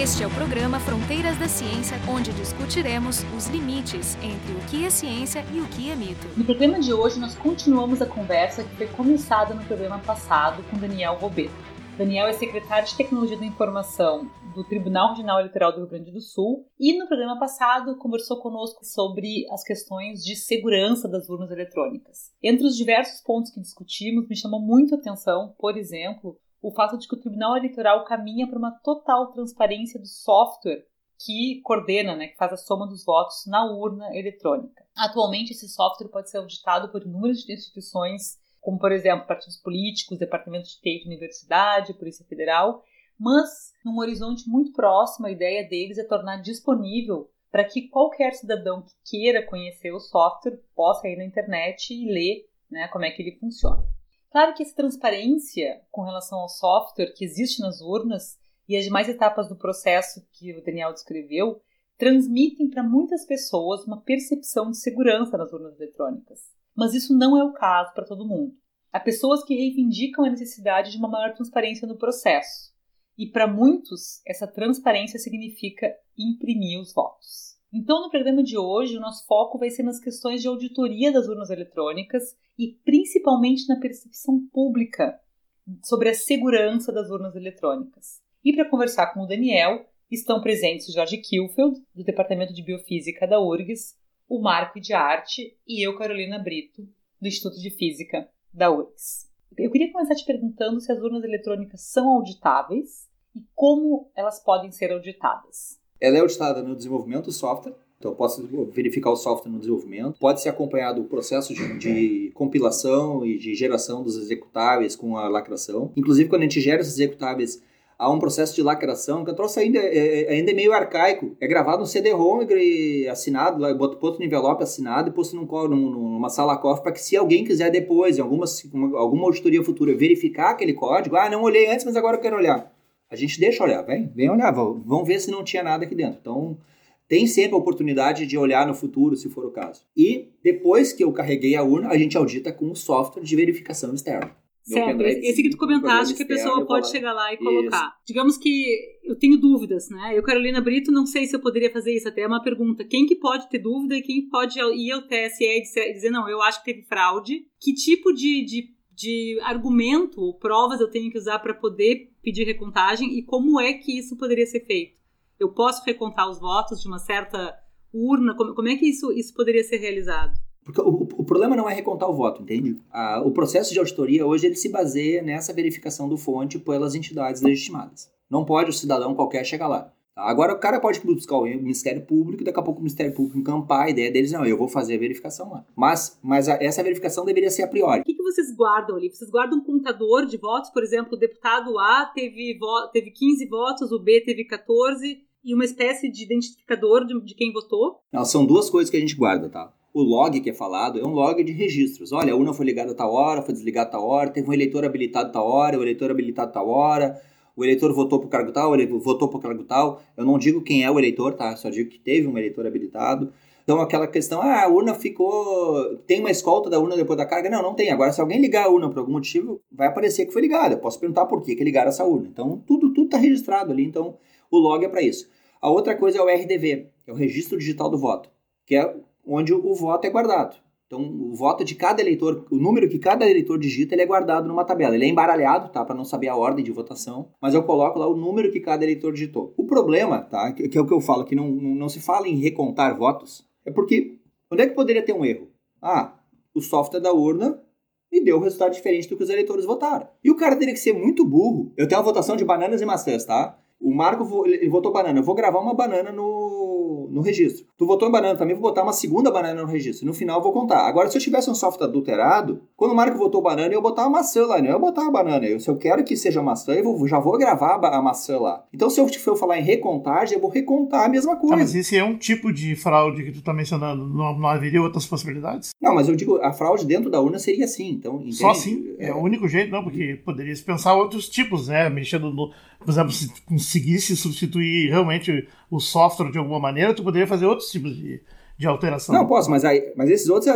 Este é o programa Fronteiras da Ciência, onde discutiremos os limites entre o que é ciência e o que é mito. No programa de hoje, nós continuamos a conversa que foi começada no programa passado com Daniel Robeto. Daniel é secretário de Tecnologia da Informação do Tribunal Regional Eleitoral do Rio Grande do Sul e no programa passado conversou conosco sobre as questões de segurança das urnas eletrônicas. Entre os diversos pontos que discutimos, me chamou muito a atenção, por exemplo, o fato de que o Tribunal Eleitoral caminha para uma total transparência do software que coordena, né, que faz a soma dos votos na urna eletrônica. Atualmente, esse software pode ser auditado por inúmeras instituições, como, por exemplo, partidos políticos, departamentos de TI de universidade, Polícia Federal, mas, num horizonte muito próximo, a ideia deles é tornar disponível para que qualquer cidadão que queira conhecer o software possa ir na internet e ler né, como é que ele funciona. Claro que essa transparência com relação ao software que existe nas urnas e as demais etapas do processo que o Daniel descreveu transmitem para muitas pessoas uma percepção de segurança nas urnas eletrônicas. Mas isso não é o caso para todo mundo. Há pessoas que reivindicam a necessidade de uma maior transparência no processo. E para muitos, essa transparência significa imprimir os votos. Então, no programa de hoje, o nosso foco vai ser nas questões de auditoria das urnas eletrônicas e principalmente na percepção pública sobre a segurança das urnas eletrônicas. E para conversar com o Daniel, estão presentes o Jorge Kilfeld, do Departamento de Biofísica da URGS, o Marco de Arte e eu, Carolina Brito, do Instituto de Física da URGS. Eu queria começar te perguntando se as urnas eletrônicas são auditáveis e como elas podem ser auditadas. Ela é auditada no desenvolvimento do software, então eu posso verificar o software no desenvolvimento. Pode ser acompanhado o processo de, de, compilação e de geração dos executáveis com a lacração. Inclusive, quando a gente gera esses executáveis, há um processo de lacração, que a troço ainda é, é, ainda é meio arcaico. É gravado no CD-ROM assinado, lá, posto no envelope assinado e posto num, num, numa sala cofre para que se alguém quiser depois, em alguma, alguma auditoria futura, verificar aquele código, ah, não olhei antes, mas agora eu quero olhar a gente deixa olhar, vem, vem olhar, vamos ver se não tinha nada aqui dentro. Então, tem sempre a oportunidade de olhar no futuro, se for o caso. E depois que eu carreguei a urna, a gente audita com o software de verificação externa. Certo, esse que tu comentaste que a pessoa pode chegar lá e colocar. Isso. Digamos que eu tenho dúvidas, né? Eu, Carolina Brito, não sei se eu poderia fazer isso. Até é uma pergunta. Quem que pode ter dúvida e quem pode ir ao TSE e dizer, não, eu acho que teve fraude? Que tipo de, de de argumento ou provas eu tenho que usar para poder pedir recontagem e como é que isso poderia ser feito? Eu posso recontar os votos de uma certa urna? Como, como é que isso, isso poderia ser realizado? Porque o, o problema não é recontar o voto, entende? Ah, o processo de auditoria hoje ele se baseia nessa verificação do fonte pelas entidades legitimadas. Não pode o cidadão qualquer chegar lá. Agora o cara pode buscar o Ministério Público, daqui a pouco o Ministério Público encampar a ideia deles, não, eu vou fazer a verificação lá. Mas, mas a, essa verificação deveria ser a priori. O que, que, vocês guardam ali? Vocês guardam um contador de votos? Por exemplo, o deputado A teve, teve 15 votos, o B teve 14, e uma espécie de identificador de, de quem votou? Não, são duas coisas que a gente guarda, tá? O log que é falado é um log de registros. Olha, a urna foi ligada a tal hora, foi desligada a tal hora, teve um eleitor habilitado a tal hora, o eleitor habilitado a tal hora, o eleitor votou por cargo tal, ele votou por cargo tal. Eu não digo quem é o eleitor, tá? Só digo que teve um eleitor habilitado. Então, aquela questão, ah, a urna ficou. Tem uma escolta da urna depois da carga? Não, não tem. Agora, se alguém ligar a urna por algum motivo, vai aparecer que foi ligada. Eu posso perguntar por que, que ligaram essa urna. Então, tudo tudo está registrado ali. Então, o log é para isso. A outra coisa é o RDV, é o Registro Digital do Voto, que é onde o voto é guardado. Então, o voto de cada eleitor, o número que cada eleitor digita, ele é guardado numa tabela. Ele é embaralhado, tá? Para não saber a ordem de votação, mas eu coloco lá o número que cada eleitor digitou. O problema, tá? Que, é o que eu falo, que não, não, não se fala em recontar votos, é porque onde é que poderia ter um erro? Ah, o software da urna me deu um resultado diferente do que os eleitores votaram. E o cara teria que ser muito burro. Eu tenho uma votação de bananas e maçãs, tá? O Marco ele votou banana. Eu vou gravar uma banana no, no registro. Tu votou em banana também, vou botar uma segunda banana no registro. No final eu vou contar. Agora, se eu tivesse um software adulterado, quando o Marco votou banana, eu vou botar uma maçã lá. Não eu botar a banana. Eu, se eu quero que seja maçã, eu vou, já vou gravar a maçã lá. Então, se eu for falar em recontagem, eu vou recontar a mesma coisa. Ah, mas esse é um tipo de fraude que tu tá mencionando. Não, não haveria outras possibilidades? Não, mas eu digo, a fraude dentro da urna seria assim. Então, entende? Só assim? É... é o único jeito, não, porque poderia se pensar outros tipos, né? Mexendo no por exemplo, se conseguisse substituir realmente o software de alguma maneira, tu poderia fazer outros tipos de, de alteração. Não, posso, mas, aí, mas esses outros,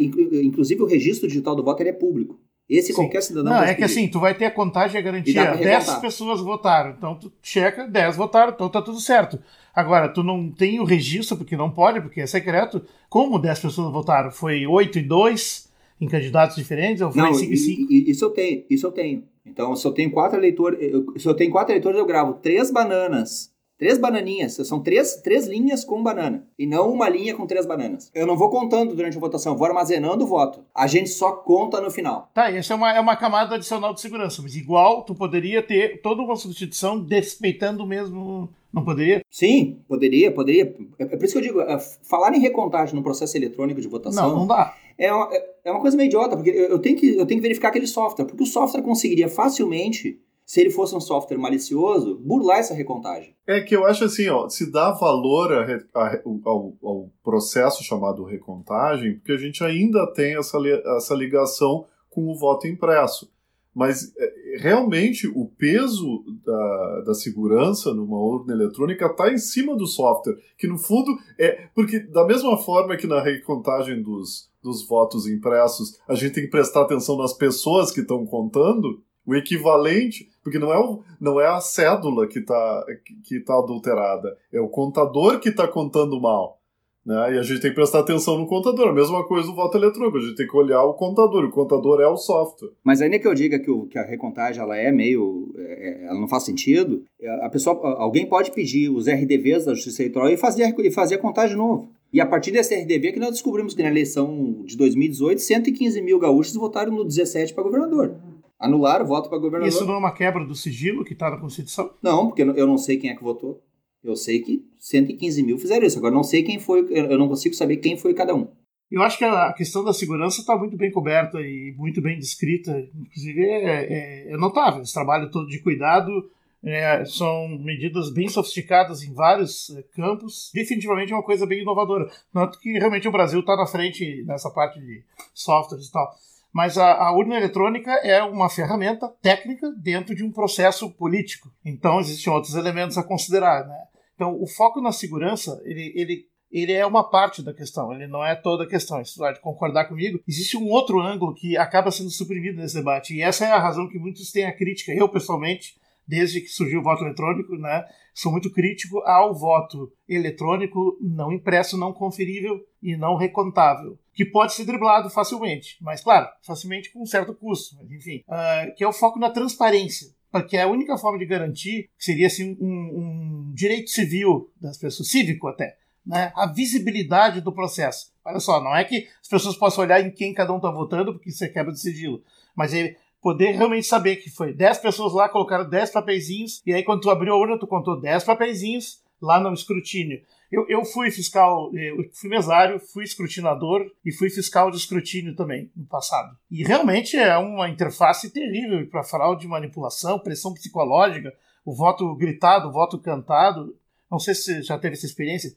inclusive o registro digital do voto, ele é público. Esse Sim. qualquer cidadão Não, é que assim, tu vai ter a contagem e a garantia. 10 pessoas votaram, então tu checa, 10 votaram, então tá tudo certo. Agora, tu não tem o registro, porque não pode, porque é secreto. Como 10 pessoas votaram? Foi 8 e 2 em candidatos diferentes? Ou foi não, 5 e 5? Isso eu tenho, isso eu tenho. Então, se eu tenho quatro eleitores, se eu tenho quatro eleitores, eu gravo três bananas Três bananinhas, são três, três linhas com banana. E não uma linha com três bananas. Eu não vou contando durante a votação, vou armazenando o voto. A gente só conta no final. Tá, essa é uma, é uma camada adicional de segurança. Mas igual, tu poderia ter toda uma substituição despeitando o mesmo. Não poderia? Sim, poderia, poderia. É, é por isso que eu digo, é, falar em recontagem no processo eletrônico de votação. Não, não dá. É uma, é uma coisa meio idiota, porque eu tenho, que, eu tenho que verificar aquele software, porque o software conseguiria facilmente se ele fosse um software malicioso, burlar essa recontagem. É que eu acho assim, ó, se dá valor a, a, ao, ao, processo chamado recontagem, porque a gente ainda tem essa, essa ligação com o voto impresso. Mas é, realmente o peso da, da segurança numa urna eletrônica está em cima do software, que no fundo é. Porque, da mesma forma que na recontagem dos, dos votos impressos a gente tem que prestar atenção nas pessoas que estão contando, o equivalente, porque não é, o, não é a cédula que está que tá adulterada, é o contador que está contando mal. Né? E a gente tem que prestar atenção no contador. A mesma coisa do voto eletrônico, a gente tem que olhar o contador, o contador é o software. Mas ainda que eu diga que, o, que a recontagem ela é meio. É, ela não faz sentido, a pessoa, alguém pode pedir os RDVs da Justiça Eleitoral e fazer, e fazer a contagem de novo. E a partir desse RDV que nós descobrimos que na eleição de 2018, 115 mil gaúchos votaram no 17 para governador anular o voto para governador. Isso não é uma quebra do sigilo que está na Constituição? Não, porque eu não sei quem é que votou. Eu sei que 115 mil fizeram isso. Agora não sei quem foi, eu não consigo saber quem foi cada um. Eu acho que a questão da segurança está muito bem coberta e muito bem descrita. Inclusive, é, é, é notável. Esse trabalho todo de cuidado é, são medidas bem sofisticadas em vários é, campos. Definitivamente é uma coisa bem inovadora. Tanto que realmente o Brasil está na frente nessa parte de softwares e tal. Mas a, a, urna eletrônica é uma ferramenta técnica dentro de um processo político. Então existem outros elementos a considerar. Né? Então o foco na segurança ele, ele, ele é uma parte da questão, ele não é toda a questão. Isso pode concordar comigo. Existe um outro ângulo que acaba sendo suprimido nesse debate e essa é a razão que muitos têm a crítica. Eu pessoalmente desde que surgiu o voto eletrônico, né, sou muito crítico ao voto eletrônico não impresso, não conferível e não recontável, que pode ser driblado facilmente, mas claro, facilmente com um certo custo, enfim, uh, que é o foco na transparência, porque é a única forma de garantir que seria assim um, um direito civil das pessoas, cívico até, né, a visibilidade do processo. Olha só, não é que as pessoas possam olhar em quem cada um está votando, porque isso é quebra de sigilo, mas é poder realmente saber que foi 10 pessoas lá, colocaram 10 papeizinhos, e aí quando tu abriu a urna, tu contou 10 papeizinhos lá no escrutínio. Eu, eu fui fiscal, eu fui mesário, fui escrutinador e fui fiscal de escrutínio também no passado. E realmente é uma interface terrível para fraude, manipulação, pressão psicológica, o voto gritado, o voto cantado. Não sei se você já teve essa experiência,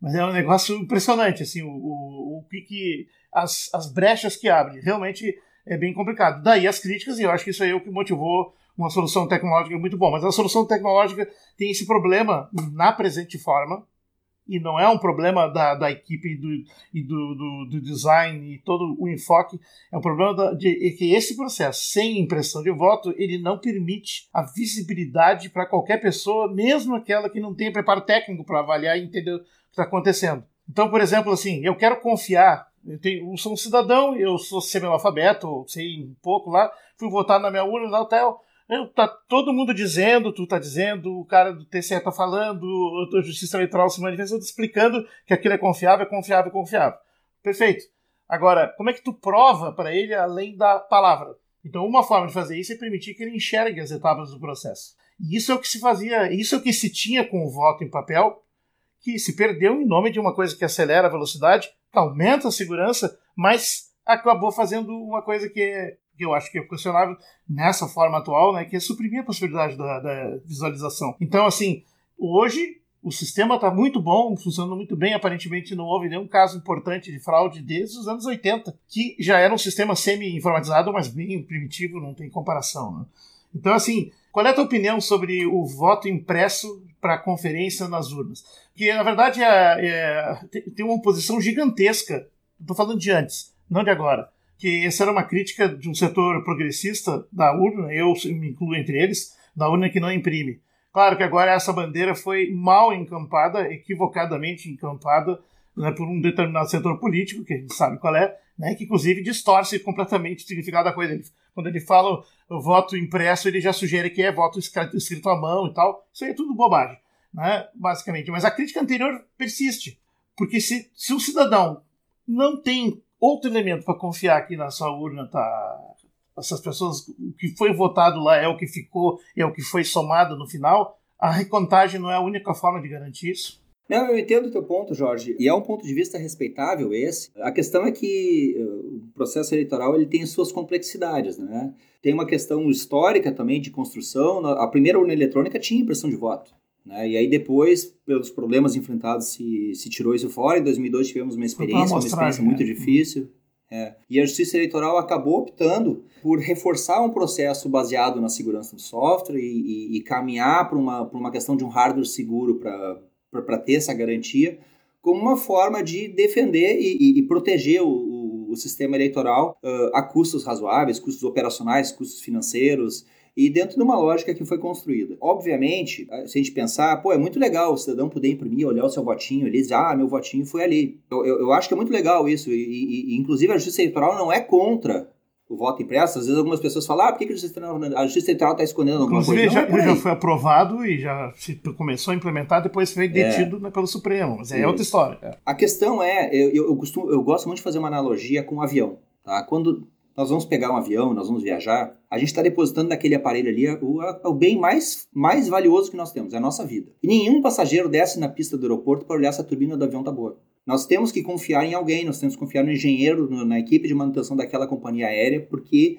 mas é um negócio impressionante, assim, o, o, o que, que as, as brechas que abre. Realmente é bem complicado. Daí as críticas, e eu acho que isso aí é o que motivou uma solução tecnológica muito boa. Mas a solução tecnológica tem esse problema na presente forma, e não é um problema da, da equipe do, e do, do, do, design e todo o enfoque, é um problema da, de, que esse processo, sem impressão de voto, ele não permite a visibilidade para qualquer pessoa, mesmo aquela que não tem preparo técnico para avaliar e entender o que está acontecendo. Então, por exemplo, assim, eu quero confiar eu, tenho, eu sou um cidadão, eu sou semi-analfabeto, sei um pouco lá, fui votar na minha urna no hotel. Eu, tá todo mundo dizendo, tu tá dizendo, o cara do TCE tá falando, a Justiça Eleitoral se manifestando, explicando que aquilo é confiável, é confiável, é confiável. Perfeito. Agora, como é que tu prova para ele além da palavra? Então, uma forma de fazer isso é permitir que ele enxergue as etapas do processo. E isso é o que se fazia, isso é o que se tinha com o voto em papel, que se perdeu em nome de uma coisa que acelera a velocidade, aumenta a segurança, mas acabou fazendo uma coisa que, é, que eu acho que é questionável nessa forma atual, né, que é suprimir a possibilidade da, da visualização. Então, assim, hoje o sistema está muito bom, funcionando muito bem. Aparentemente não houve nenhum caso importante de fraude desde os anos 80, que já era um sistema semi-informatizado, mas bem primitivo, não tem comparação. Né? Então, assim, qual é a tua opinião sobre o voto impresso para a conferência nas urnas? Porque, na verdade, é, é, tem uma oposição gigantesca, estou falando de antes, não de agora, que essa era uma crítica de um setor progressista da urna, eu me incluo entre eles, da urna que não imprime. Claro que agora essa bandeira foi mal encampada, equivocadamente encampada né, por um determinado setor político, que a gente sabe qual é, né, que inclusive distorce completamente o significado da coisa. Ele, quando ele fala o voto impresso, ele já sugere que é voto escrito à mão e tal. Isso aí é tudo bobagem, né, basicamente. Mas a crítica anterior persiste, porque se, se o cidadão não tem outro elemento para confiar que na sua urna tá essas pessoas, o que foi votado lá é o que ficou, é o que foi somado no final, a recontagem não é a única forma de garantir isso. Não, eu entendo o teu ponto, Jorge, e é um ponto de vista respeitável esse. A questão é que eh, o processo eleitoral ele tem suas complexidades, né? Tem uma questão histórica também de construção. A primeira urna eletrônica tinha impressão de voto. Né? E aí depois, pelos problemas enfrentados, se, se tirou isso fora. Em 2002 tivemos uma experiência, uma experiência muito né? difícil. É. E a Justiça Eleitoral acabou optando por reforçar um processo baseado na segurança do software e, e, e caminhar para uma, uma questão de um hardware seguro para ter essa garantia, como uma forma de defender e, e, e proteger o, o, o, sistema eleitoral uh, a custos razoáveis, custos operacionais, custos financeiros, e dentro de uma lógica que foi construída. Obviamente, se a gente pensar, pô, é muito legal o cidadão poder imprimir, olhar o seu votinho ali, dizer, ah, meu votinho foi ali. Eu, eu, eu acho que é muito legal isso, e, e, inclusive a justiça eleitoral não é contra o voto impresso, às vezes algumas pessoas falam, ah, por que, que a Justiça Eleitoral, está escondendo alguma Inclusive, coisa? Inclusive, já, já foi aprovado e já se começou a implementar, depois foi detido é. Pelo Supremo, mas é outra história. É. A questão é, eu, eu, costumo, eu gosto muito de fazer uma analogia com um avião. Tá? Quando nós vamos pegar um avião, nós vamos viajar, a gente está depositando naquele aparelho ali o, o bem mais, mais valioso que nós temos, é a nossa vida. E nenhum passageiro desce na pista do aeroporto para olhar se a turbina do avião está boa. Nós temos que confiar em alguém, nós temos que confiar no engenheiro, no, na equipe de manutenção daquela companhia aérea, porque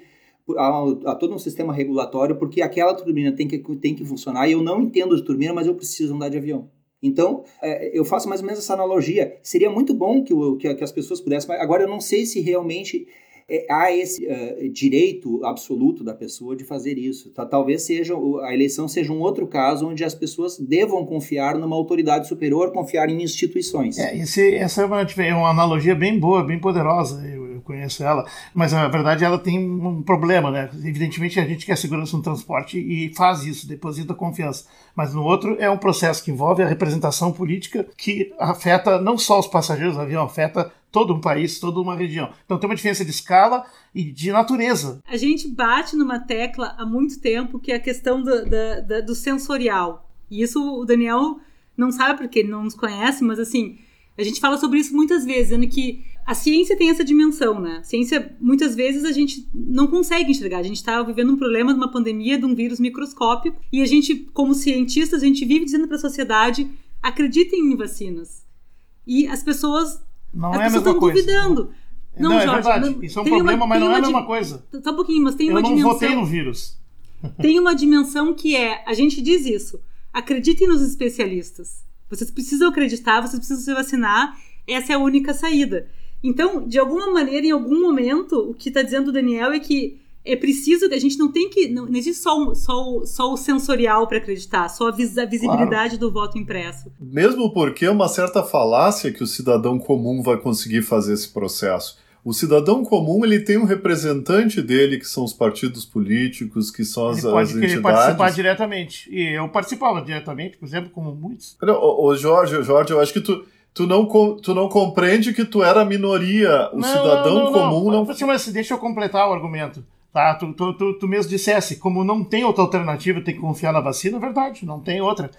a, todo um sistema regulatório, porque aquela turbina tem que, tem que funcionar e eu não entendo de turbina, mas eu preciso andar de avião. Então, é, eu faço mais ou menos essa analogia. Seria muito bom que, que as pessoas pudessem, agora eu não sei se realmente é, há esse uh, direito absoluto da pessoa de fazer isso. Tá, talvez seja a eleição seja um outro caso onde as pessoas devam confiar numa autoridade superior, confiar em instituições. É, esse, essa é uma, é uma analogia bem boa, bem poderosa. Conheço ela, mas na verdade ela tem um problema, né? Evidentemente a gente quer segurança no transporte e faz isso, deposita confiança. Mas no outro é um processo que envolve a representação política que afeta não só os passageiros do avião, afeta todo um país, toda uma região. Então tem uma diferença de escala e de natureza. A gente bate numa tecla há muito tempo que é a questão do, do, do sensorial. E isso o Daniel não sabe porque ele não nos conhece, mas assim, a gente fala sobre isso muitas vezes, dizendo que a ciência tem essa dimensão, né? A ciência, muitas vezes, a gente não consegue enxergar. A gente está vivendo um problema de uma pandemia, de um vírus microscópico, e a gente, como cientistas, a gente vive dizendo para a sociedade: acreditem em vacinas. E as pessoas não As é a mesma coisa. duvidando. Não, não, é Jorge, é verdade. Não, Isso é um problema, uma, mas não é a mesma coisa. Só um pouquinho, mas tem Eu uma dimensão. Eu não votei no vírus. Tem uma dimensão que é, a gente diz isso, acreditem nos especialistas. Vocês precisam acreditar, vocês precisam se vacinar, essa é a única saída. Então, de alguma maneira, em algum momento, o que está dizendo o Daniel é que é preciso, a gente não tem que, não, não existe só, só, só o sensorial para acreditar, só a, vis, a visibilidade claro. do voto impresso. Mesmo porque é uma certa falácia que o cidadão comum vai conseguir fazer esse processo. O cidadão comum ele tem um representante dele, que são os partidos políticos, que são as, ele pode as entidades. participar diretamente. E eu participava diretamente, por exemplo, como muitos. Ô, Jorge, Jorge, eu acho que tu, tu não, tu não compreende que tu era a minoria. O não, cidadão não, não, comum não. não... Mas deixa eu completar o argumento. Tá, tu, tu, tu, tu, mesmo dissesse, como não tem outra alternativa, tem que confiar na vacina, é verdade, não tem outra.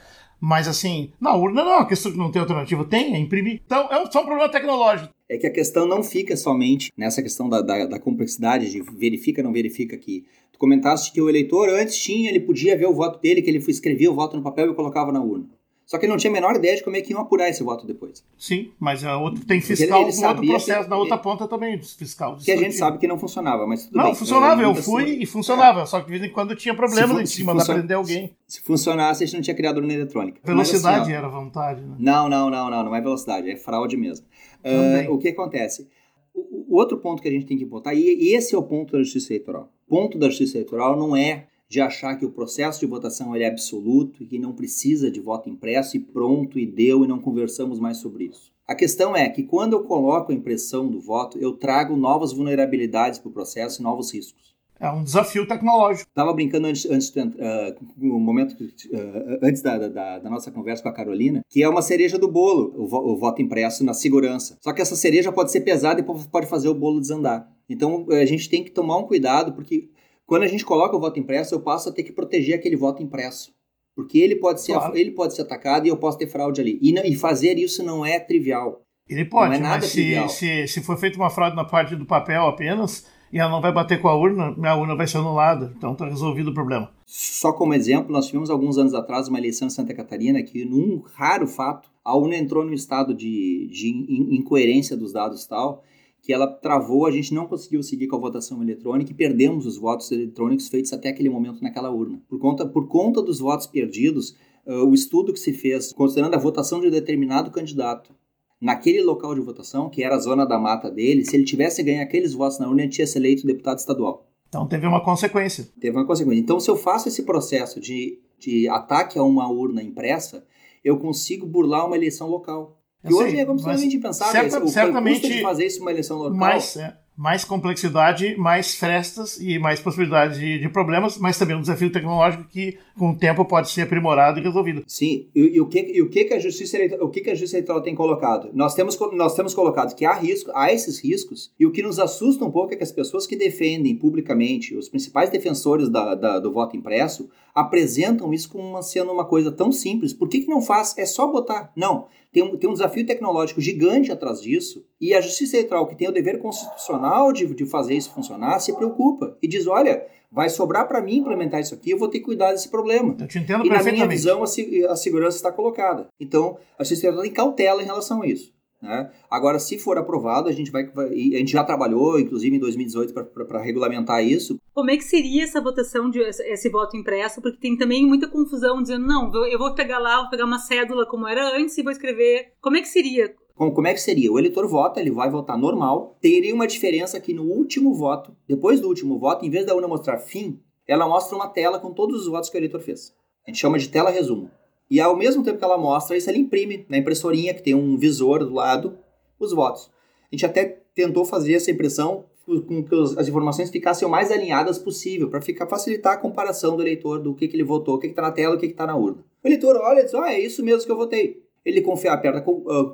Mas assim, na urna não, a questão de não ter alternativa tem, é imprimir. Então é só um problema tecnológico. É que a questão não fica somente nessa questão da, da, da complexidade de verifica, não verifica aqui. Tu comentaste que o eleitor antes tinha, ele podia ver o voto dele, que ele escrevia o voto no papel e colocava na urna. Só que ele não tinha a menor ideia de como é que iam apurar esse voto depois. Sim, mas a outra, tem fiscal ele, ele outro processo que, na outra ponta também, fiscal. Que a gente sabe que não funcionava, mas tudo não, bem. Não, funcionava, eu fui e funcionava, é. só que de vez em quando tinha problema em cima de prender alguém. Se funcionasse, a gente não tinha criado urna eletrônica. Velocidade assim, era vontade, né? Não, não, não, não, não é velocidade, é fraude mesmo. Uh, o que acontece? O, o, outro ponto que a gente tem que botar, e, e esse é o ponto da justiça eleitoral. O ponto da justiça eleitoral não é de achar que o processo de votação é absoluto e que não precisa de voto impresso e pronto e deu e não conversamos mais sobre isso. A questão é que quando eu coloco a impressão do voto, eu trago novas vulnerabilidades para o processo e novos riscos. É um desafio tecnológico. Estava brincando antes, antes uh, momento uh, antes da, da, da, nossa conversa com a Carolina, que é uma cereja do bolo, o, vo, o, voto impresso na segurança. Só que essa cereja pode ser pesada e pode fazer o bolo desandar. Então a gente tem que tomar um cuidado, porque quando a gente coloca o voto impresso, eu passo a ter que proteger aquele voto impresso. Porque ele pode ser, claro. ele pode ser atacado e eu posso ter fraude ali. E, não, e fazer isso não é trivial. Ele pode, é mas se, se, se for feita uma fraude na parte do papel apenas, e ela não vai bater com a urna, minha urna vai ser anulada. Então está resolvido o problema. Só como exemplo, nós tivemos alguns anos atrás uma eleição em Santa Catarina que, num raro fato, a urna entrou num estado de, de incoerência dos dados tal, que ela travou, a gente não conseguiu seguir com a votação eletrônica e perdemos os votos eletrônicos feitos até aquele momento naquela urna. Por conta, por conta dos votos perdidos, uh, o estudo que se fez, considerando a votação de um determinado candidato, naquele local de votação, que era a zona da mata dele, se ele tivesse ganho aqueles votos na urna, ele tinha sido eleito deputado estadual. Então teve uma consequência. Teve uma consequência. Então, se eu faço esse processo de, de ataque a uma urna impressa, eu consigo burlar uma eleição local. Que hoje é completamente impensável. Certa, o, certamente, custo de fazer isso uma eleição local. Mas, é, mais complexidade, mais frestas e mais possibilidades de, de, problemas, mas também um desafio tecnológico que com o tempo pode ser aprimorado e resolvido. Sim, e, e o, que, e o que, que a justiça eleitoral, o que, que a justiça eleitoral tem colocado? Nós temos, nós temos colocado que há risco, há esses riscos, e o que nos assusta um pouco é que as pessoas que defendem publicamente, os principais defensores da, da, do voto impresso, apresentam isso como uma, sendo uma coisa tão simples. Por que, que não faz? É só botar. Não. Tem um, tem um desafio tecnológico gigante atrás disso, e a Justiça Eleitoral, que tem o dever constitucional de, de fazer isso funcionar, se preocupa e diz: olha, vai sobrar para mim implementar isso aqui, eu vou ter que cuidar desse problema. Eu te entendo e na minha visão, a, a segurança está colocada. Então, a Justiça Eleitoral tem cautela em relação a isso. Né? Agora, se for aprovado, a gente vai, a gente já trabalhou, inclusive em 2018, para regulamentar isso. Como é que seria essa votação de esse voto impresso? Porque tem também muita confusão dizendo não, eu vou pegar lá, vou pegar uma cédula como era antes e vou escrever. Como é que seria? Como, como é que seria? O eleitor vota, ele vai votar normal. Teria uma diferença que no último voto, depois do último voto, em vez da urna mostrar fim, ela mostra uma tela com todos os votos que o eleitor fez. A gente chama de tela resumo. E ao mesmo tempo que ela mostra isso, ela imprime na impressorinha, que tem um visor do lado, os votos. A gente até tentou fazer essa impressão com que as informações ficassem o mais alinhadas possível, para ficar facilitar a comparação do eleitor do que, que ele votou, o que está na tela o que está na urna. O eleitor olha e diz: Ah, é isso mesmo que eu votei. Ele confia, aperta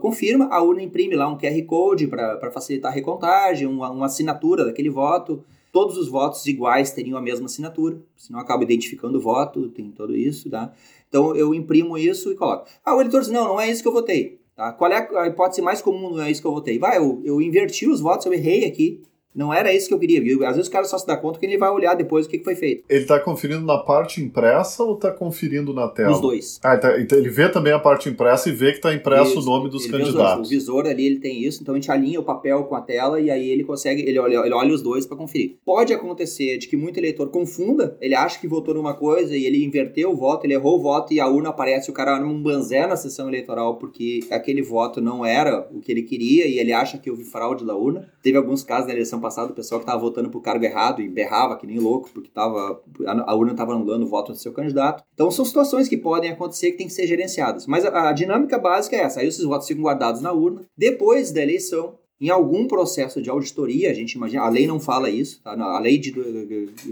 confirma, a urna imprime lá um QR Code para facilitar a recontagem, uma, uma assinatura daquele voto. Todos os votos iguais teriam a mesma assinatura, senão acaba identificando o voto, tem tudo isso, tá? Então eu imprimo isso e coloco. Ah, o editor diz: não, não é isso que eu votei. Tá? Qual é a hipótese mais comum? Não é isso que eu votei. Vai, eu, eu inverti os votos, eu errei aqui. Não era isso que eu queria. Às vezes o cara só se dá conta que ele vai olhar depois o que foi feito. Ele está conferindo na parte impressa ou está conferindo na tela? Os dois. Ah, então ele vê também a parte impressa e vê que está impresso isso, o nome dos candidatos. O visor ali ele tem isso, então a gente alinha o papel com a tela e aí ele consegue, ele olha, ele olha os dois para conferir. Pode acontecer de que muito eleitor confunda, ele acha que votou numa coisa e ele inverteu o voto, ele errou o voto e a urna aparece o cara num banzé na sessão eleitoral porque aquele voto não era o que ele queria e ele acha que houve fraude da urna. Teve alguns casos na eleição passada, o pessoal que estava votando pro cargo errado e berrava que nem louco, porque tava, a, urna estava anulando o voto do seu candidato. Então são situações que podem acontecer que têm que ser gerenciadas. Mas a, a dinâmica básica é essa: aí esses votos ficam guardados na urna. Depois da eleição, em algum processo de auditoria, a gente imagina, a lei não fala isso, tá? a lei de,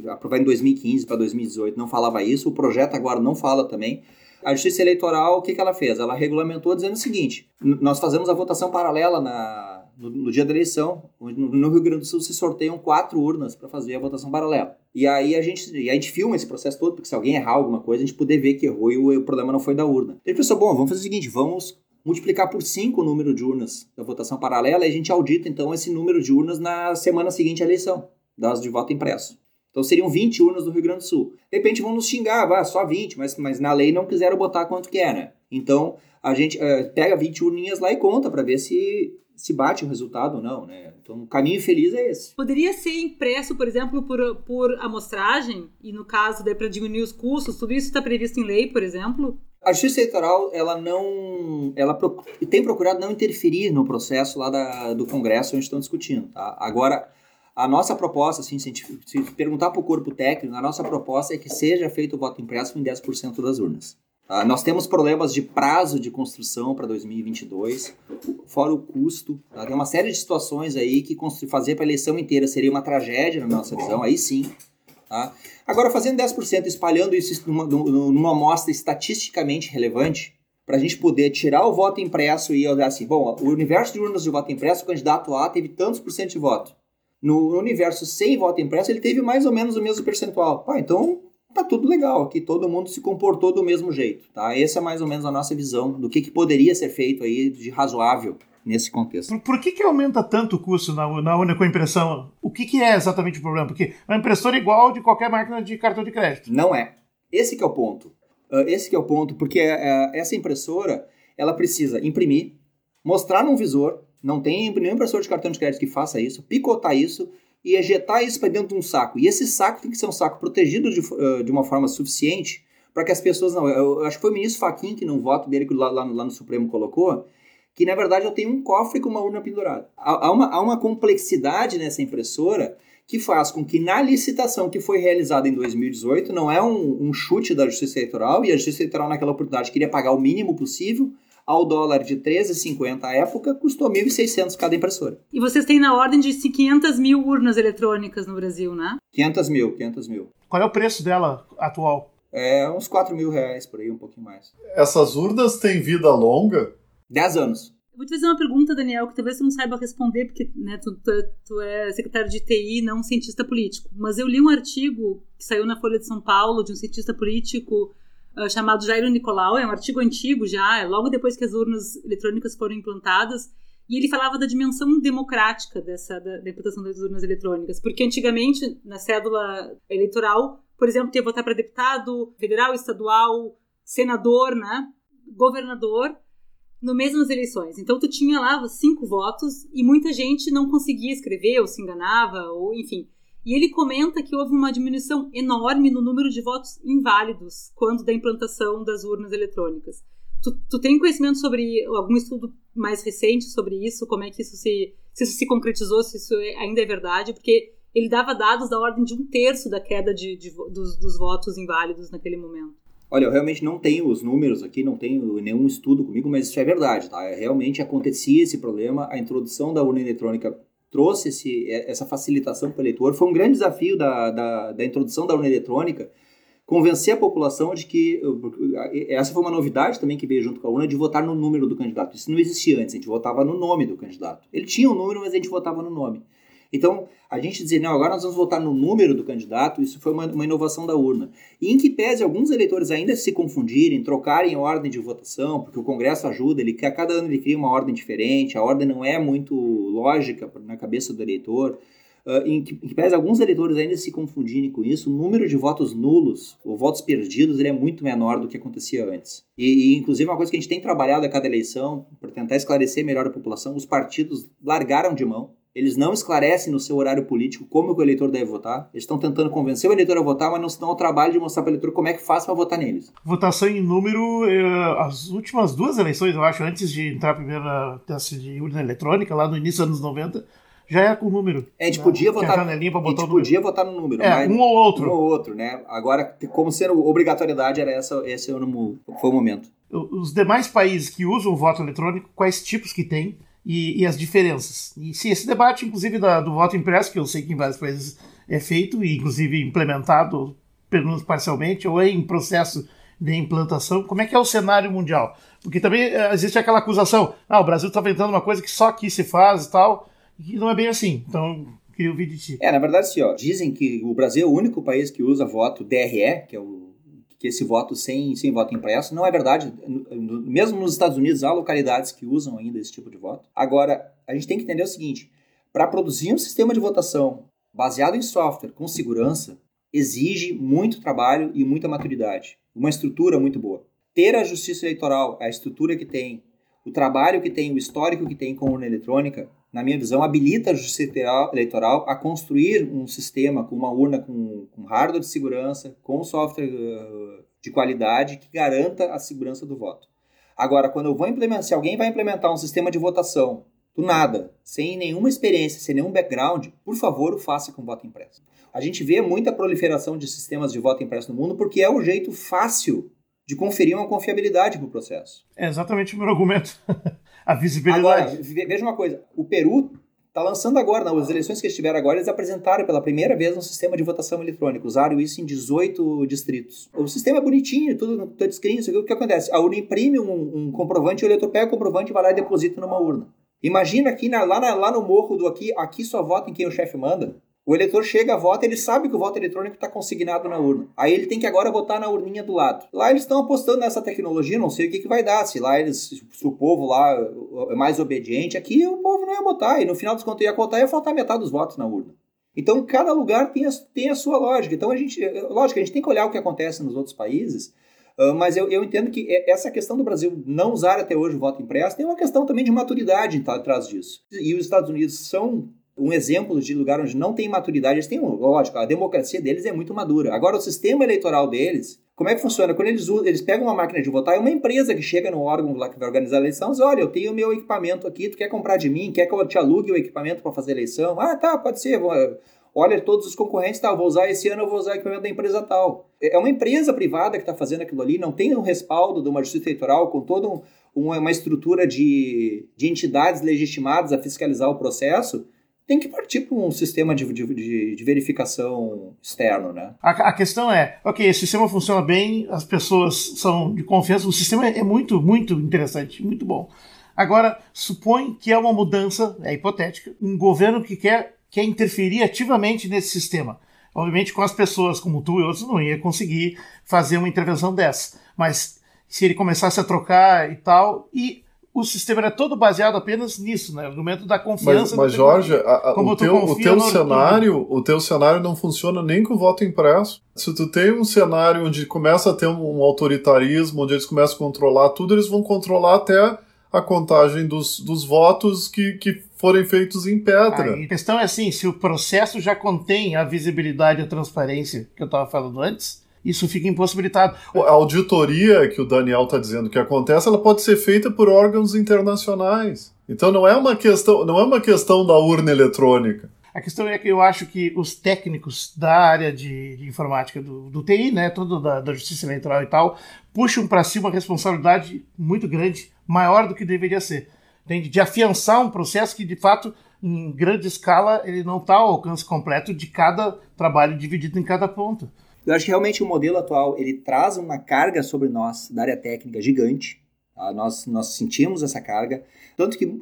aprovada em 2015 para 2018 não falava isso, o projeto agora não fala também. A Justiça Eleitoral, o que, que ela fez? Ela regulamentou dizendo o seguinte: nós fazemos a votação paralela na, no, no, dia da eleição, no, Rio Grande do Sul se sorteiam quatro urnas para fazer a votação paralela. E aí a gente, e a gente filma esse processo todo, porque se alguém errar alguma coisa, a gente poder ver que errou e o, o problema não foi da urna. Ele pensou, bom, vamos fazer o seguinte, vamos multiplicar por 5 o número de urnas da votação paralela e a gente audita então esse número de urnas na semana seguinte à eleição, das de voto impresso. Então seriam 20 urnas no Rio Grande do Sul. De repente vão nos xingar, ah, só 20, mas, mas na lei não quiseram botar quanto que é, né? Então a gente uh, pega 20 urninhas lá e conta para ver se se bate o resultado ou não, né? Então, o caminho feliz é esse. Poderia ser impresso, por exemplo, por, por amostragem, e no caso, para diminuir os custos, tudo isso está previsto em lei, por exemplo? A Justiça Eleitoral, ela não, ela tem procurado não interferir no processo lá da, do Congresso onde estão discutindo, tá? Agora, A nossa proposta, assim, se, se perguntar para o corpo técnico, a nossa proposta é que seja feito o voto impresso em 10% das urnas. Uh, nós temos problemas de prazo de construção para 2022, fora o custo. Tá? Tem uma série de situações aí que fazer para a eleição inteira seria uma tragédia na nossa visão, aí sim. Tá? Agora, fazendo 10%, espalhando isso numa, numa amostra estatisticamente relevante, para a gente poder tirar o voto impresso e olhar assim, bom, o universo de urnas de voto impresso, o candidato A teve tantos por cento de voto. No universo sem voto impresso, ele teve mais ou menos o mesmo percentual. Ah, então tá tudo legal aqui, todo mundo se comportou do mesmo jeito, tá? Essa é mais ou menos a nossa visão do que, que poderia ser feito aí de razoável nesse contexto. Por, por que, que aumenta tanto o custo na, na única impressão? O que, que é exatamente o problema? Porque uma impressora é igual de qualquer máquina de cartão de crédito. Não é. Esse é o ponto. Uh, esse é o ponto, porque uh, essa impressora, ela precisa imprimir, mostrar num visor, não tem nenhum impressor de cartão de crédito que faça isso, picotar isso e ejetar isso para dentro de um saco. E esse saco tem que ser um saco protegido de, uh, de uma forma suficiente para que as pessoas não. Eu, acho que foi o ministro Faquin que, no voto dele, que lá, lá, lá, no Supremo colocou, que na verdade eu tenho um cofre com uma urna pendurada. Há, há, uma, há uma complexidade nessa impressora que faz com que na licitação que foi realizada em 2018, não é um, um chute da Justiça Eleitoral, e a Justiça Eleitoral naquela oportunidade queria pagar o mínimo possível, ao dólar de 13,50 à época, custou 1.600 cada impressora. E vocês têm na ordem de 500 mil urnas eletrônicas no Brasil, né? 500 mil, 500 mil. Qual é o preço dela atual? É uns 4 mil reais por aí, um pouquinho mais. Essas urnas têm vida longa? 10 anos. Eu vou te fazer uma pergunta, Daniel, que talvez você não saiba responder, porque né, tu, tu, tu, é secretário de TI, não cientista político. Mas eu li um artigo que saiu na Folha de São Paulo de um cientista político uh, chamado Jairo Nicolau, é um artigo antigo já, é logo depois que as urnas eletrônicas foram implantadas, e ele falava da dimensão democrática dessa da, da implantação das urnas eletrônicas, porque antigamente na cédula eleitoral, por exemplo, tinha votar para deputado federal, estadual, senador, né, governador, no mesmas eleições. Então tu tinha lá cinco votos e muita gente não conseguia escrever ou se enganava ou enfim. E ele comenta que houve uma diminuição enorme no número de votos inválidos quando da implantação das urnas eletrônicas. Tu, tu tem conhecimento sobre algum estudo mais recente sobre isso? Como é que isso se, se isso se concretizou? Se isso é, ainda é verdade? Porque ele dava dados da ordem de um terço da queda de, de dos, dos votos inválidos naquele momento. Olha, eu realmente não tenho os números aqui, não tenho nenhum estudo comigo, mas isso é verdade, tá? Realmente acontecia esse problema, a introdução da urna eletrônica trouxe esse, é, essa facilitação para o eleitor. Foi um grande desafio da, da, da, introdução da urna eletrônica convencer a população de que essa foi uma novidade também que veio junto com a urna de votar no número do candidato. Isso não existia antes, a gente votava no nome do candidato. Ele tinha um número, mas a gente votava no nome. Então, a gente dizer, não, agora nós vamos votar no número do candidato, isso foi uma, uma, inovação da urna. E em que pese alguns eleitores ainda se confundirem, trocarem ordem de votação, porque o Congresso ajuda, ele a cada ano ele cria uma ordem diferente, a ordem não é muito lógica na cabeça do eleitor. Uh, em, que, em que pese alguns eleitores ainda se confundirem com isso, o número de votos nulos, ou votos perdidos, ele é muito menor do que acontecia antes. E, e inclusive, uma coisa que a gente tem trabalhado a cada eleição, para tentar esclarecer melhor a população, os partidos largaram de mão eles não esclarecem no seu horário político como o eleitor deve votar. Eles estão tentando convencer o eleitor a votar, mas não estão ao trabalho de mostrar para o eleitor como é que faz para votar neles. Votação em número, eh, as últimas duas eleições, eu acho, antes de entrar a primeira teste de urna eletrônica, lá no início dos anos 90, já é com número. É, a gente podia né? votar. A gente podia votar no número. É, um ou outro. Um ou outro, né? Agora, como sendo obrigatoriedade, era essa, esse foi o momento. Os demais países que usam o voto eletrônico, quais tipos que tem? E, e as diferenças. E se esse debate, inclusive, da, do voto impresso, que eu sei que em vários países é feito e, inclusive, implementado, pelo menos parcialmente, ou é em processo de implantação, como é que é o cenário mundial? Porque também eh, existe aquela acusação, ah, o Brasil está inventando uma coisa que só aqui se faz e tal, e não é bem assim. Então, queria ouvir de ti. É, na verdade, sim, ó, dizem que o Brasil é o único país que usa voto DRE, que é o que esse voto sem, sem voto impresso. Não é verdade. Mesmo nos Estados Unidos há localidades que usam ainda esse tipo de voto. Agora, a gente tem que entender o seguinte: para produzir um sistema de votação baseado em software com segurança, exige muito trabalho e muita maturidade. Uma estrutura muito boa. Ter a justiça eleitoral, a estrutura que tem, o trabalho que tem, o histórico que tem com urna eletrônica, na minha visão, habilita a Justiça Eleitoral a construir um sistema com uma urna com, com hardware de segurança, com software uh, de qualidade que garanta a segurança do voto. Agora, quando eu vou implementar, se alguém vai implementar um sistema de votação do nada, sem nenhuma experiência, sem nenhum background, por favor, o faça com voto impresso. A gente vê muita proliferação de sistemas de voto impresso no mundo porque é o jeito fácil de conferir uma confiabilidade para o processo. É exatamente o meu argumento. a visibilidade. Agora, veja uma coisa: o Peru está lançando agora, nas eleições que estiveram agora, eles apresentaram pela primeira vez um sistema de votação eletrônica. Usaram isso em 18 distritos. O sistema é bonitinho, tudo no touchscreen. O que acontece? A urna imprime um, um comprovante, o eleitor pega o comprovante, vai lá e deposita numa urna. Imagina aqui na, lá, na, lá no morro do aqui, aqui só vota em quem o chefe manda. O eleitor chega, vota, ele sabe que o voto eletrônico está consignado na urna. Aí ele tem que agora votar na urninha do lado. Lá eles estão apostando nessa tecnologia, não sei o que, que vai dar. Se lá eles, se o povo lá é mais obediente, aqui o povo não ia votar. E no final dos contos ia contar ia faltar metade dos votos na urna. Então cada lugar tem a, tem a sua lógica. Então a gente, lógico, a gente tem que olhar o que acontece nos outros países. Mas eu, eu entendo que essa questão do Brasil não usar até hoje o voto impresso tem uma questão também de maturidade atrás disso. E os Estados Unidos são um exemplo de lugar onde não tem maturidade. Eles têm, lógico, a democracia deles é muito madura. Agora, o sistema eleitoral deles, como é que funciona? Quando eles, eles pegam uma máquina de votar, é uma empresa que chega no órgão lá que vai organizar a eleição diz: Olha, eu tenho meu equipamento aqui, tu quer comprar de mim? Quer que eu te alugue o equipamento para fazer a eleição? Ah, tá, pode ser. Olha, todos os concorrentes, tá, vou usar esse ano, eu vou usar o equipamento da empresa tal. É, é uma empresa privada que está fazendo aquilo ali, não tem um respaldo de uma justiça eleitoral com toda um, uma, estrutura de, de entidades legitimadas a fiscalizar o processo tem que partir para um sistema de, de, de, verificação externo, né? A, a, questão é, ok, esse sistema funciona bem, as pessoas são de confiança, o sistema é muito, muito interessante, muito bom. Agora, supõe que é uma mudança, é hipotética, um governo que quer, quer interferir ativamente nesse sistema. Obviamente, com as pessoas como tu e outros, não ia conseguir fazer uma intervenção dessa. Mas se ele começasse a trocar e tal, e o sistema era todo baseado apenas nisso, né? O argumento da confiança. Mas, mas Jorge, a, a, o, teu, o teu cenário, o teu cenário não funciona nem com voto impresso. Se tu tem um cenário onde começa a ter um, um autoritarismo, onde eles começam a controlar tudo, eles vão controlar até a contagem dos, dos votos que, que forem feitos em pedra. Aí, a questão é assim, se o processo já contém a visibilidade e a transparência que eu estava falando antes, isso fica impossibilitado. A auditoria que o Daniel está dizendo que acontece, ela pode ser feita por órgãos internacionais. Então não é uma questão, não é uma questão da urna eletrônica. A questão é que eu acho que os técnicos da área de, de informática do, do, TI, né, todo da, da justiça eleitoral e tal, puxam para si uma responsabilidade muito grande, maior do que deveria ser, entende? de afiançar um processo que de fato em grande escala ele não está ao alcance completo de cada trabalho dividido em cada ponto. Eu acho que realmente o modelo atual ele traz uma carga sobre nós da área técnica gigante. Tá? Nós, nós sentimos essa carga. Tanto que uh,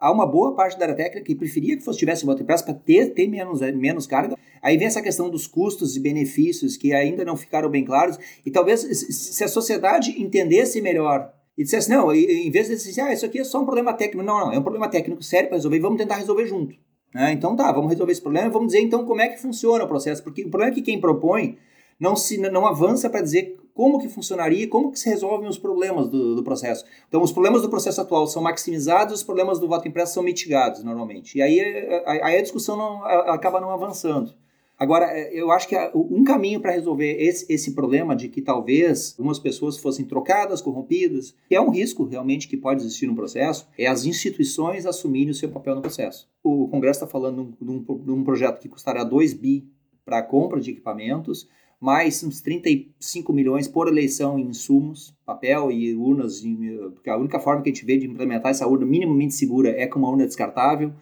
há uma boa parte da área técnica que preferia que fosse tivesse impresso para ter, ter menos, menos carga. Aí vem essa questão dos custos e benefícios que ainda não ficaram bem claros. E talvez se a sociedade entendesse melhor e dissesse, não, em vez de dizer, ah, isso aqui é só um problema técnico. Não, não, é um problema técnico sério para resolver e vamos tentar resolver junto. Né? Então tá, vamos resolver esse problema e vamos dizer então como é que funciona o processo. Porque o problema é que quem propõe não se não avança para dizer como que funcionaria, como que se resolvem os problemas do, do, processo. Então, os problemas do processo atual são maximizados, os problemas do voto impresso são mitigados normalmente. E aí, aí a discussão não, acaba não avançando. Agora, é, eu acho que um caminho para resolver esse, esse problema de que talvez algumas pessoas fossem trocadas, corrompidas, que é um risco realmente que pode existir no processo, é as instituições assumirem o seu papel no processo. O Congresso está falando de um, de um projeto que custará 2 bi para a compra de equipamentos, mais uns 35 milhões por eleição em insumos, papel e urnas, porque a única forma que a gente vê de implementar essa urna minimamente segura é com uma urna descartável.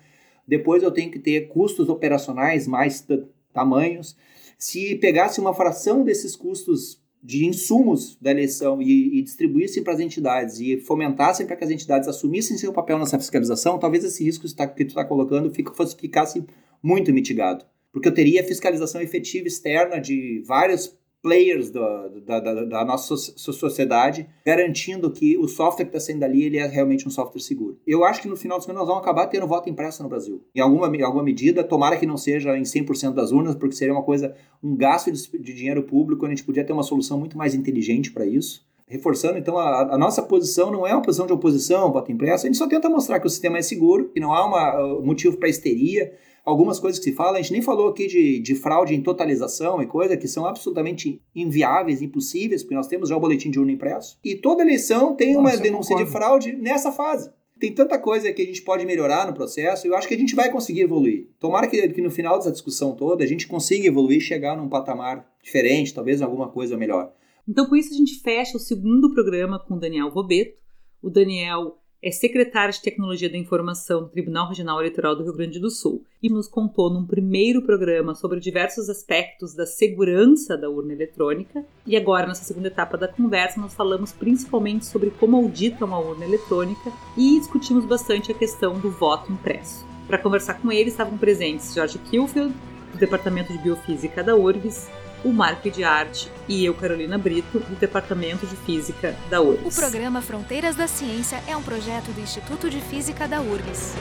Depois eu tenho que ter custos operacionais mais tamanhos. Se pegasse uma fração desses custos de insumos da eleição e, e distribuíssem para as entidades e fomentassem para que as entidades assumissem seu papel nessa fiscalização, talvez esse risco que tu está colocando ficasse muito mitigado porque eu teria fiscalização efetiva externa de vários players do, da, da, da, nossa sociedade, garantindo que o software que está saindo dali ele é realmente um software seguro. Eu acho que no final dos contos nós vamos acabar tendo voto impresso no Brasil. Em alguma, em alguma medida, tomara que não seja em 100% das urnas, porque seria uma coisa, um gasto de, de dinheiro público, a gente podia ter uma solução muito mais inteligente para isso. Reforçando, então, a, a, nossa posição não é uma posição de oposição, voto impresso, a gente só tenta mostrar que o sistema é seguro, que não há uma, uh, motivo para histeria, algumas coisas que se fala, a gente nem falou aqui de, de fraude em totalização e coisa que são absolutamente inviáveis, impossíveis, porque nós temos já o boletim de urna impresso. E toda eleição tem uma denúncia de fraude nessa fase. Tem tanta coisa que a gente pode melhorar no processo e eu acho que a gente vai conseguir evoluir. Tomara que, que no final dessa discussão toda a gente consiga evoluir e chegar num patamar diferente, talvez alguma coisa melhor. Então, com isso, a gente fecha o segundo programa com o Daniel Robeto. O Daniel é secretário de Tecnologia da Informação do Tribunal Regional Eleitoral do Rio Grande do Sul e nos contou num primeiro programa sobre diversos aspectos da segurança da urna eletrônica. E agora, nessa segunda etapa da conversa, nós falamos principalmente sobre como audita uma urna eletrônica e discutimos bastante a questão do voto impresso. Para conversar com ele estavam presentes Jorge Kilfield, do Departamento de Biofísica da URGS, o Marco de Arte e eu, Carolina Brito, do Departamento de Física da URGS. O programa Fronteiras da Ciência é um projeto do Instituto de Física da URGS.